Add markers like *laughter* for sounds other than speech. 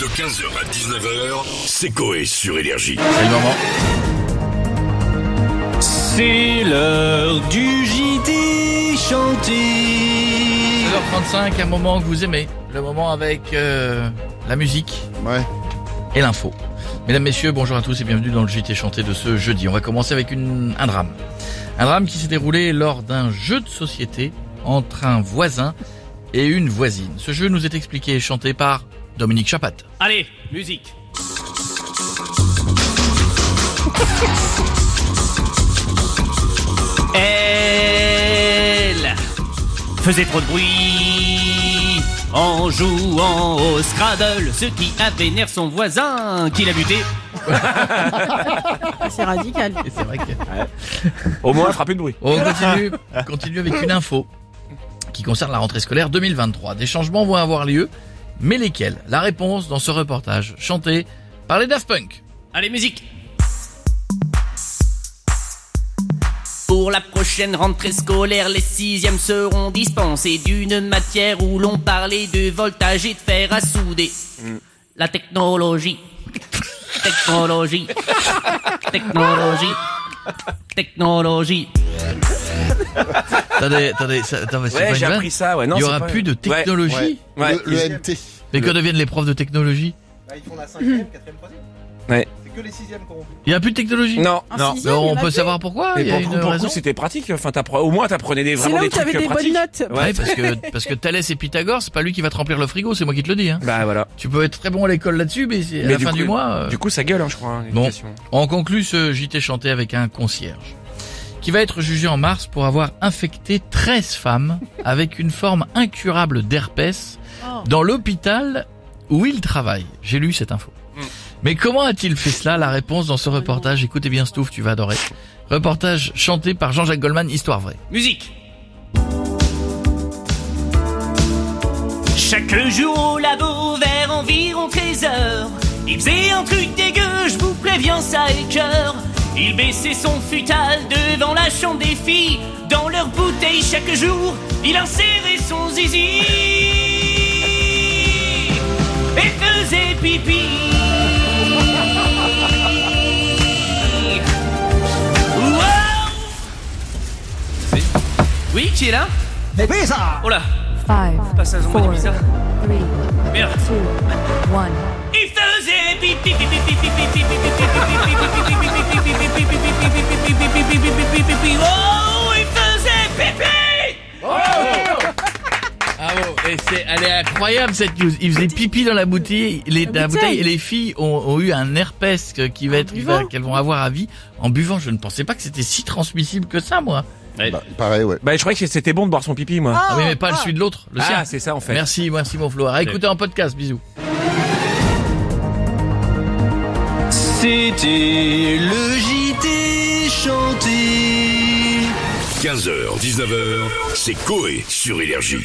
De 15h à 19h, c'est Coé sur Énergie. C'est le moment. C'est l'heure du JT chanté. 16h35, un moment que vous aimez. Le moment avec euh, la musique Ouais. et l'info. Mesdames, messieurs, bonjour à tous et bienvenue dans le JT chanté de ce jeudi. On va commencer avec une, un drame. Un drame qui s'est déroulé lors d'un jeu de société entre un voisin et une voisine. Ce jeu nous est expliqué et chanté par Dominique Chapat. Allez, musique. *laughs* Elle faisait trop de bruit en jouant au Scrabble, ce qui a vénère son voisin qui l'a buté. *laughs* C'est radical. Et c'est vrai que... Au moins, frapper de bruit. On continue, on continue avec une info qui concerne la rentrée scolaire 2023. Des changements vont avoir lieu, mais lesquels La réponse dans ce reportage chanté par les Daft Punk. Allez, musique. Pour la prochaine rentrée scolaire, les sixièmes seront dispensés d'une matière où l'on parlait de voltage et de fer à souder. La technologie. Technologie. Technologie. Technologie. Attendez, attendez, ça, attends, mais c'est Ouais, pas j'ai une vanne appris ça, ouais. Non, Il y c'est aura pas- plus de Ouais. technologie. Ouais. le, le MT. Mais que deviennent les profs de technologie ils font la 5ème, 4ème, 3ème. Ouais. C'est que les 6ème qui auront vu. Il y a plus de technologie Non, En non. sixième, Mais il y en on a peut plus. savoir pourquoi Mais Il y a pour, une pour le coup, raison. c'était pratique. Enfin, t'appre- au moins, t'apprenais des, C'est vraiment là où des trucs t'avais des bonnes pratiques. notes. Ouais, parce que *laughs* parce que Thalès et Pythagore, c'est pas lui qui va te remplir le frigo, c'est moi qui te le dis. Hein. Bah voilà. Tu peux être très bon à l'école là-dessus, mais c'est à Mais la du fin coup- du mois. euh, Du coup, ça gueule, hein, je crois. hein, Bon. l'éducation. On conclut ce JT chanté avec un concierge qui va être jugé en mars pour avoir infecté 13 femmes avec une forme incurable d'herpès Oh. dans l'hôpital où il travaille. J'ai lu cette info. Mm. Mais comment a-t-il fait cela La réponse dans ce reportage? Écoutez bien Stouff, tu vas adorer. Reportage chanté par Jean-Jacques Goldman, histoire vraie. Musique. Chaque jour au labo vers environ 13 heures, il faisait un truc dégueu, je vous préviens ça. Il baissait son futal devant la chambre des filles, dans leur bouteille chaque jour, il insérait son zizi et faisait pipi. Wow oui, qui est là Oh là, Five, passage en mode bizarre. three, Merde. two, one. Il faisait pipi pipi pipi pipi pipi pipi pipi pipi pipi pipi et c'est, elle est incroyable cette news. Il faisait pipi dans la bouteille, les, la bouteille. bouteille, et les filles ont, ont eu un herpès qui va être, qu'elles vont avoir à vie en buvant. Je ne pensais pas que c'était si transmissible que ça, moi. Bah, pareil, ouais. Bah, je croyais que c'était bon de boire son pipi, moi. Ah oui, mais pas le celui de l'autre, le Ah, sien. c'est ça, en fait. Merci, merci mon Flo. À écouter en podcast, bisous. C'était le JT chanté 15h, 19h, c'est Coé sur Énergie.